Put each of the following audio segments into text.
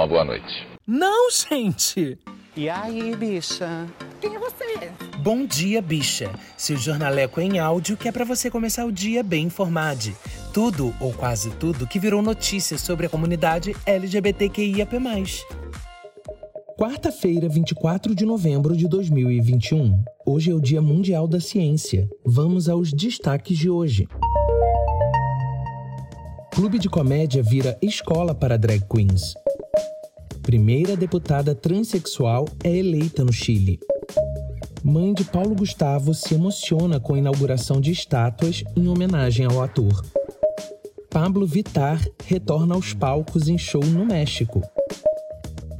uma boa noite. Não, gente! E aí, bicha? Quem é você? Bom dia, bicha. Seu jornaleco em áudio que é para você começar o dia bem informado. Tudo, ou quase tudo, que virou notícia sobre a comunidade LGBTQIAP+. Quarta-feira, 24 de novembro de 2021. Hoje é o Dia Mundial da Ciência. Vamos aos destaques de hoje. Clube de comédia vira escola para drag queens. Primeira deputada transexual é eleita no Chile. Mãe de Paulo Gustavo se emociona com a inauguração de estátuas em homenagem ao ator. Pablo Vittar retorna aos palcos em show no México.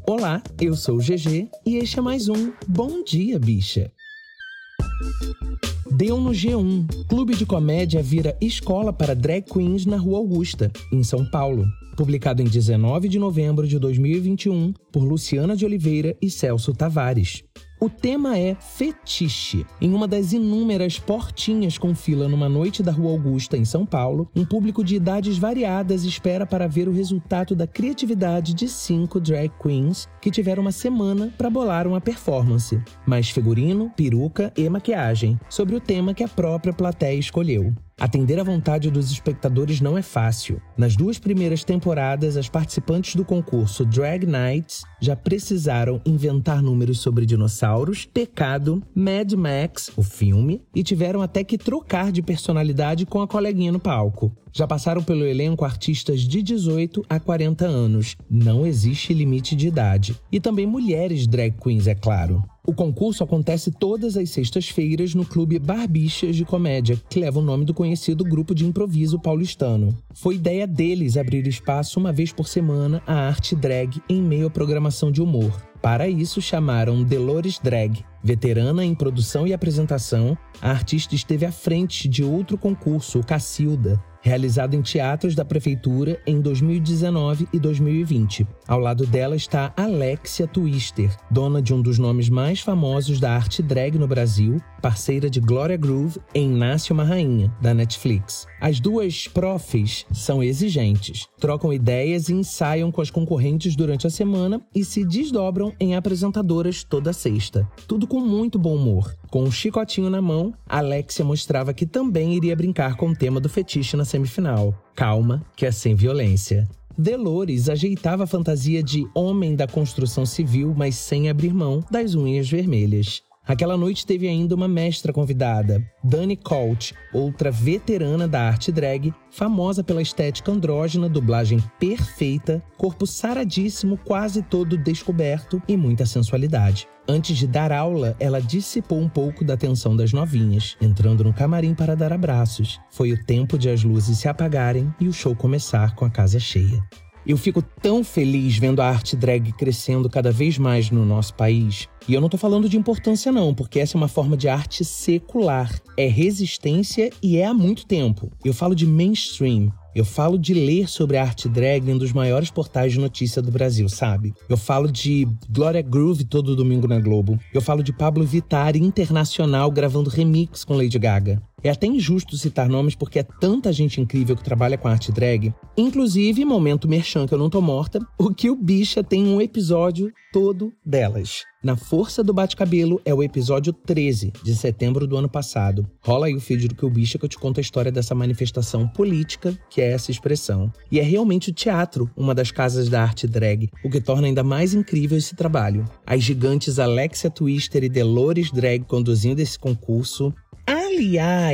Olá, eu sou o GG e este é mais um Bom Dia Bicha. Deu no G1. Clube de comédia vira escola para drag queens na Rua Augusta, em São Paulo. Publicado em 19 de novembro de 2021 por Luciana de Oliveira e Celso Tavares. O tema é fetiche. Em uma das inúmeras portinhas com fila numa noite da Rua Augusta, em São Paulo, um público de idades variadas espera para ver o resultado da criatividade de cinco drag queens que tiveram uma semana para bolar uma performance. Mais figurino, peruca e maquiagem, sobre o tema que a própria plateia escolheu. Atender à vontade dos espectadores não é fácil. Nas duas primeiras temporadas, as participantes do concurso Drag Nights já precisaram inventar números sobre dinossauros, pecado, Mad Max, o filme, e tiveram até que trocar de personalidade com a coleguinha no palco. Já passaram pelo elenco artistas de 18 a 40 anos. Não existe limite de idade. E também mulheres drag queens, é claro. O concurso acontece todas as sextas-feiras no Clube Barbichas de Comédia, que leva o nome do conhecido grupo de improviso paulistano. Foi ideia deles abrir espaço uma vez por semana à arte drag em meio à programação de humor. Para isso, chamaram Delores Drag. Veterana em produção e apresentação, a artista esteve à frente de outro concurso, o Cacilda, realizado em teatros da prefeitura em 2019 e 2020. Ao lado dela está Alexia Twister, dona de um dos nomes mais famosos da arte drag no Brasil, parceira de Gloria Groove em Nasce uma Rainha, da Netflix. As duas profs são exigentes, trocam ideias e ensaiam com as concorrentes durante a semana e se desdobram em apresentadoras toda sexta. Tudo com muito bom humor. Com um chicotinho na mão, Alexia mostrava que também iria brincar com o tema do fetiche na semifinal. Calma, que é sem violência. Delores ajeitava a fantasia de homem da construção civil, mas sem abrir mão das unhas vermelhas. Aquela noite teve ainda uma mestra convidada, Dani Colt, outra veterana da arte drag, famosa pela estética andrógena, dublagem perfeita, corpo saradíssimo, quase todo descoberto e muita sensualidade. Antes de dar aula, ela dissipou um pouco da atenção das novinhas, entrando no camarim para dar abraços. Foi o tempo de as luzes se apagarem e o show começar com a casa cheia. Eu fico tão feliz vendo a arte drag crescendo cada vez mais no nosso país. E eu não tô falando de importância, não, porque essa é uma forma de arte secular. É resistência e é há muito tempo. Eu falo de mainstream. Eu falo de ler sobre a arte drag em um dos maiores portais de notícia do Brasil, sabe? Eu falo de Gloria Groove todo domingo na Globo. Eu falo de Pablo Vittar internacional gravando remix com Lady Gaga. É até injusto citar nomes porque é tanta gente incrível que trabalha com arte drag. Inclusive, momento merchan que eu não tô morta, o que o Bicha tem um episódio todo delas. Na Força do Bate-Cabelo é o episódio 13 de setembro do ano passado. Rola aí o feed do que o Bicha que eu te conto a história dessa manifestação política que é essa expressão. E é realmente o teatro uma das casas da arte drag, o que torna ainda mais incrível esse trabalho. As gigantes Alexia Twister e Delores Drag conduzindo esse concurso Aliás,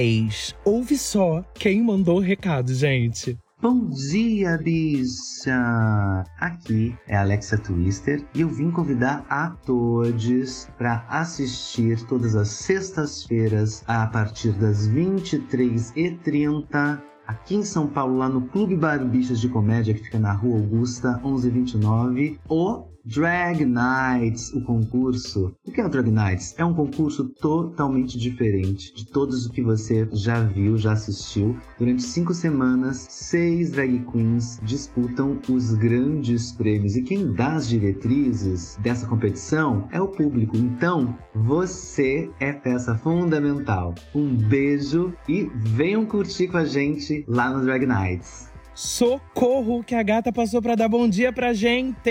ouve só quem mandou o recado, gente. Bom dia, bicha! Aqui é Alexa Twister e eu vim convidar a todos para assistir todas as sextas-feiras a partir das 23h30 aqui em São Paulo, lá no Clube Barbichas de Comédia, que fica na Rua Augusta, 1129, o Drag Nights, o concurso. O que é o Drag Nights? É um concurso totalmente diferente de todos o que você já viu, já assistiu. Durante cinco semanas, seis drag queens disputam os grandes prêmios e quem dá as diretrizes dessa competição é o público. Então, você é peça fundamental. Um beijo e venham curtir com a gente lá no Drag Nights. Socorro que a gata passou para dar bom dia pra gente!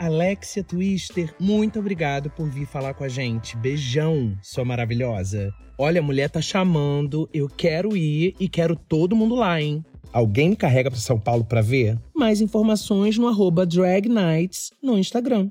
Alexia Twister, muito obrigado por vir falar com a gente. Beijão, sua maravilhosa. Olha, a mulher tá chamando, eu quero ir e quero todo mundo lá, hein? Alguém me carrega para São Paulo para ver? Mais informações no arroba Drag Nights no Instagram.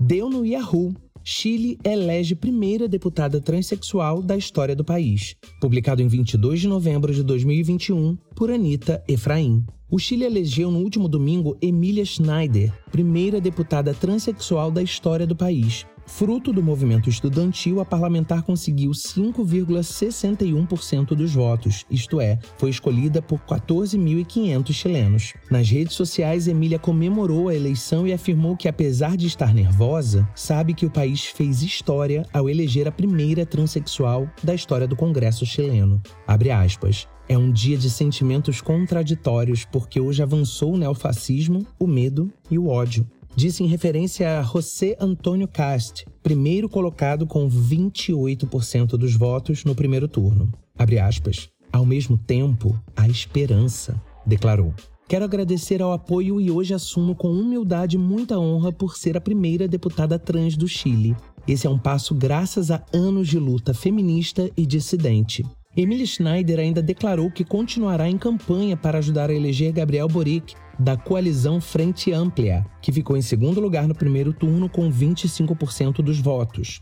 Deu no Yahoo! Chile elege primeira deputada transexual da história do país. Publicado em 22 de novembro de 2021 por Anita Efraim. O Chile elegeu no último domingo Emília Schneider, primeira deputada transexual da história do país. Fruto do movimento estudantil, a parlamentar conseguiu 5,61% dos votos, isto é, foi escolhida por 14.500 chilenos. Nas redes sociais, Emília comemorou a eleição e afirmou que, apesar de estar nervosa, sabe que o país fez história ao eleger a primeira transexual da história do Congresso chileno. Abre aspas. É um dia de sentimentos contraditórios porque hoje avançou o neofascismo, o medo e o ódio disse em referência a José Antônio Cast, primeiro colocado com 28% dos votos no primeiro turno. Abre aspas. Ao mesmo tempo, a esperança, declarou. Quero agradecer ao apoio e hoje assumo com humildade muita honra por ser a primeira deputada trans do Chile. Esse é um passo graças a anos de luta feminista e dissidente. Emily Schneider ainda declarou que continuará em campanha para ajudar a eleger Gabriel Boric da coalizão Frente Ampla, que ficou em segundo lugar no primeiro turno com 25% dos votos.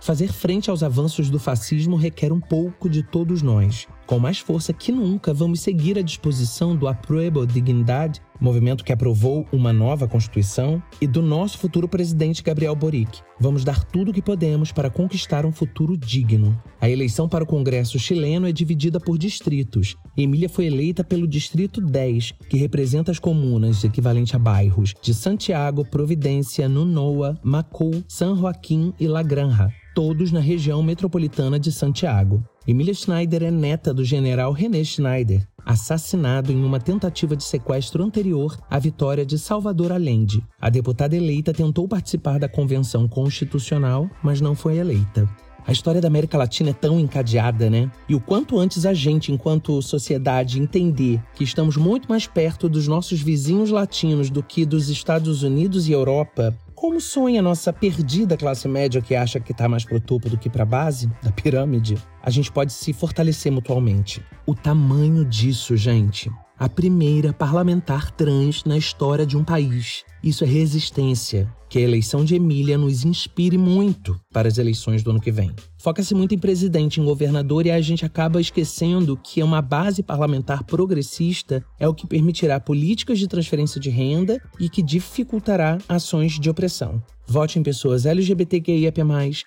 Fazer frente aos avanços do fascismo requer um pouco de todos nós. Com mais força que nunca, vamos seguir à disposição do Apruebo Dignidade, movimento que aprovou uma nova Constituição, e do nosso futuro presidente Gabriel Boric. Vamos dar tudo o que podemos para conquistar um futuro digno. A eleição para o Congresso chileno é dividida por distritos. Emília foi eleita pelo Distrito 10, que representa as comunas equivalente a bairros de Santiago, Providência, Nunoa, Macul, San Joaquim e La Granja, todos na região metropolitana de Santiago. Emília Schneider é neta do general René Schneider, assassinado em uma tentativa de sequestro anterior à vitória de Salvador Allende. A deputada eleita tentou participar da convenção constitucional, mas não foi eleita. A história da América Latina é tão encadeada, né? E o quanto antes a gente, enquanto sociedade, entender que estamos muito mais perto dos nossos vizinhos latinos do que dos Estados Unidos e Europa, como sonha a nossa perdida classe média que acha que está mais pro topo do que para a base da pirâmide, a gente pode se fortalecer mutualmente. O tamanho disso, gente. A primeira parlamentar trans na história de um país. Isso é resistência. Que a eleição de Emília nos inspire muito para as eleições do ano que vem. Foca-se muito em presidente, em governador, e a gente acaba esquecendo que uma base parlamentar progressista é o que permitirá políticas de transferência de renda e que dificultará ações de opressão. Vote em pessoas LGBTQIAP+,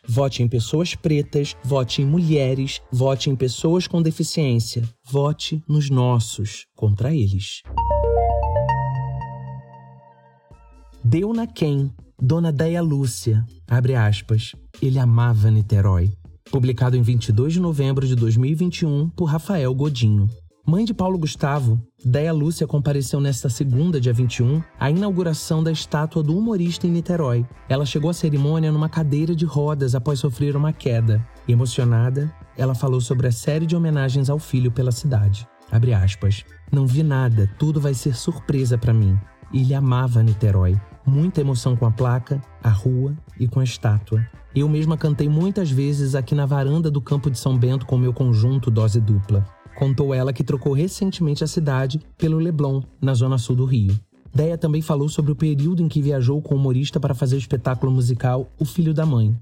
vote em pessoas pretas, vote em mulheres, vote em pessoas com deficiência. Vote nos nossos, contra eles. Deu na quem? Dona Deia Lúcia, abre aspas, ele amava Niterói. Publicado em 22 de novembro de 2021 por Rafael Godinho. Mãe de Paulo Gustavo, Deia Lúcia compareceu nesta segunda, dia 21, à inauguração da estátua do humorista em Niterói. Ela chegou à cerimônia numa cadeira de rodas após sofrer uma queda. Emocionada, ela falou sobre a série de homenagens ao filho pela cidade. Abre aspas. Não vi nada, tudo vai ser surpresa para mim. Ele amava Niterói. Muita emoção com a placa, a rua e com a estátua. Eu mesma cantei muitas vezes aqui na varanda do Campo de São Bento com meu conjunto Dose Dupla. Contou ela que trocou recentemente a cidade pelo Leblon, na zona sul do Rio. Deia também falou sobre o período em que viajou com o humorista para fazer o espetáculo musical O Filho da Mãe.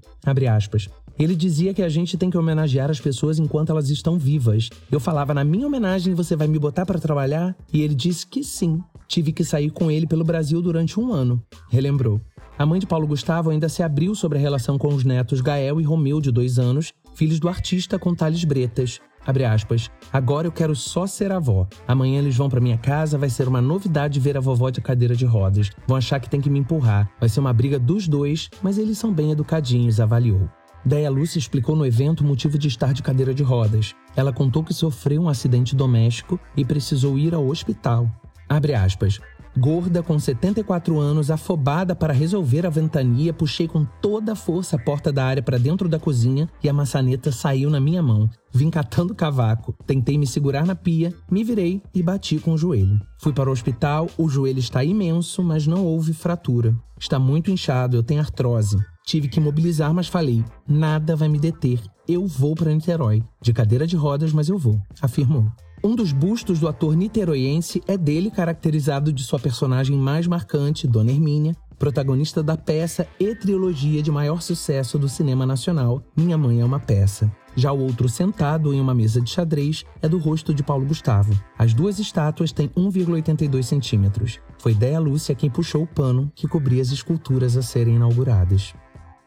Ele dizia que a gente tem que homenagear as pessoas enquanto elas estão vivas. Eu falava, na minha homenagem você vai me botar para trabalhar? E ele disse que sim. Tive que sair com ele pelo Brasil durante um ano, relembrou. A mãe de Paulo Gustavo ainda se abriu sobre a relação com os netos Gael e Romeu, de dois anos, filhos do artista com Thales Bretas. Abre aspas. Agora eu quero só ser avó. Amanhã eles vão para minha casa, vai ser uma novidade ver a vovó de cadeira de rodas. Vão achar que tem que me empurrar. Vai ser uma briga dos dois, mas eles são bem educadinhos, avaliou. Deia Lúcia explicou no evento o motivo de estar de cadeira de rodas. Ela contou que sofreu um acidente doméstico e precisou ir ao hospital. Abre aspas. Gorda, com 74 anos, afobada para resolver a ventania, puxei com toda a força a porta da área para dentro da cozinha e a maçaneta saiu na minha mão. Vim catando cavaco, tentei me segurar na pia, me virei e bati com o joelho. Fui para o hospital, o joelho está imenso, mas não houve fratura. Está muito inchado, eu tenho artrose. Tive que mobilizar, mas falei: nada vai me deter. Eu vou para Niterói. De cadeira de rodas, mas eu vou, afirmou. Um dos bustos do ator niteroiense é dele caracterizado de sua personagem mais marcante, Dona Hermínia, protagonista da peça e trilogia de maior sucesso do cinema nacional, Minha Mãe é uma Peça. Já o outro sentado em uma mesa de xadrez é do rosto de Paulo Gustavo. As duas estátuas têm 1,82 centímetros. Foi Déia Lúcia quem puxou o pano que cobria as esculturas a serem inauguradas.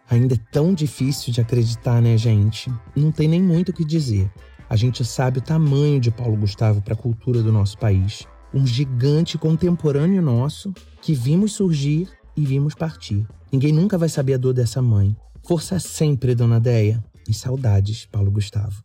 Ainda é tão difícil de acreditar, né, gente? Não tem nem muito o que dizer. A gente sabe o tamanho de Paulo Gustavo para a cultura do nosso país. Um gigante contemporâneo nosso que vimos surgir e vimos partir. Ninguém nunca vai saber a dor dessa mãe. Força sempre, dona Deia. E saudades, Paulo Gustavo.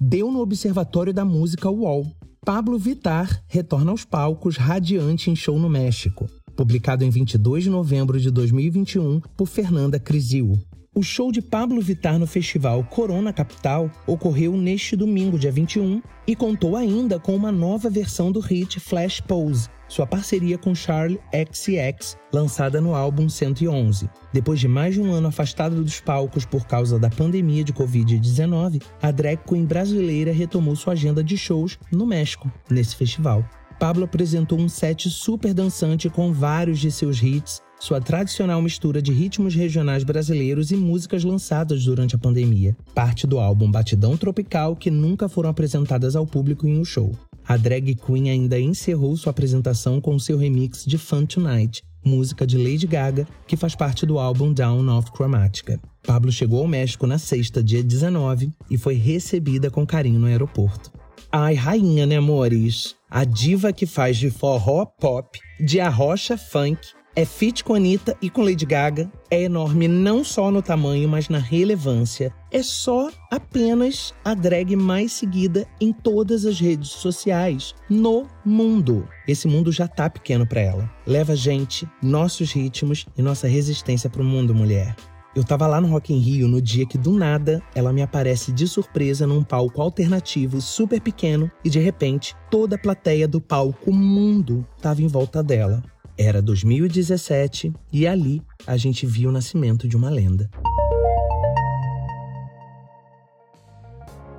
Deu no Observatório da Música UOL. Pablo Vitar retorna aos palcos radiante em show no México. Publicado em 22 de novembro de 2021 por Fernanda Crisil. O show de Pablo Vittar no festival Corona Capital ocorreu neste domingo, dia 21, e contou ainda com uma nova versão do hit Flash Pose, sua parceria com Charlie XCX, lançada no álbum 111. Depois de mais de um ano afastada dos palcos por causa da pandemia de Covid-19, a drag queen brasileira retomou sua agenda de shows no México, nesse festival. Pablo apresentou um set super dançante com vários de seus hits, sua tradicional mistura de ritmos regionais brasileiros e músicas lançadas durante a pandemia, parte do álbum Batidão Tropical que nunca foram apresentadas ao público em um show. A drag queen ainda encerrou sua apresentação com seu remix de Fun Tonight, música de Lady Gaga, que faz parte do álbum Down of Chromatica. Pablo chegou ao México na sexta, dia 19, e foi recebida com carinho no aeroporto. Ai, rainha, né, amores? A diva que faz de forró pop, de arrocha funk, é fit com Anitta e com Lady Gaga, é enorme não só no tamanho, mas na relevância. É só apenas a drag mais seguida em todas as redes sociais no mundo. Esse mundo já tá pequeno para ela. Leva a gente, nossos ritmos e nossa resistência pro mundo, mulher. Eu tava lá no Rock in Rio no dia que do nada ela me aparece de surpresa num palco alternativo super pequeno e de repente toda a plateia do palco mundo tava em volta dela. Era 2017 e ali a gente viu o nascimento de uma lenda.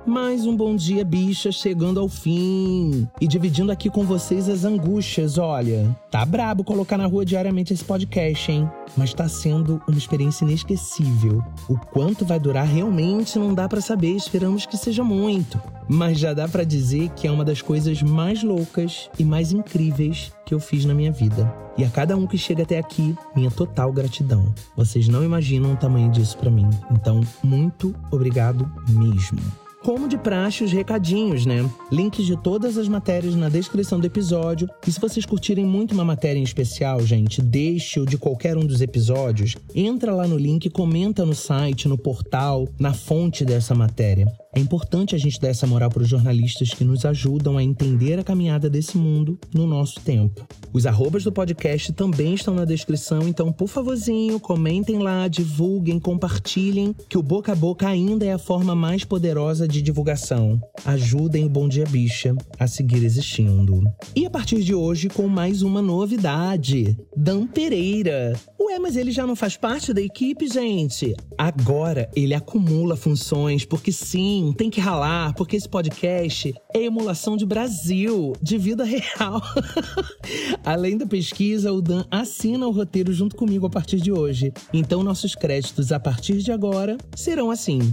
Mais um bom dia, bicha, chegando ao fim. E dividindo aqui com vocês as angústias. Olha, tá brabo colocar na rua diariamente esse podcast, hein? Mas tá sendo uma experiência inesquecível. O quanto vai durar realmente não dá para saber, esperamos que seja muito. Mas já dá para dizer que é uma das coisas mais loucas e mais incríveis que eu fiz na minha vida. E a cada um que chega até aqui, minha total gratidão. Vocês não imaginam o tamanho disso para mim. Então, muito obrigado mesmo. Como de praxe, os recadinhos, né? Links de todas as matérias na descrição do episódio. E se vocês curtirem muito uma matéria em especial, gente, deixe-o de qualquer um dos episódios. Entra lá no link, comenta no site, no portal, na fonte dessa matéria. É importante a gente dar essa moral para os jornalistas que nos ajudam a entender a caminhada desse mundo no nosso tempo. Os arrobas do podcast também estão na descrição, então, por favorzinho, comentem lá, divulguem, compartilhem, que o boca a boca ainda é a forma mais poderosa de divulgação. Ajudem o Bom Dia Bicha a seguir existindo. E a partir de hoje, com mais uma novidade: Dan Pereira. Ué, mas ele já não faz parte da equipe, gente? Agora ele acumula funções, porque sim, tem que ralar, porque esse podcast é emulação de Brasil, de vida real. Além da pesquisa, o Dan assina o roteiro junto comigo a partir de hoje. Então, nossos créditos a partir de agora serão assim.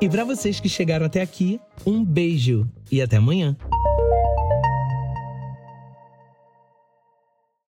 E para vocês que chegaram até aqui, um beijo e até amanhã.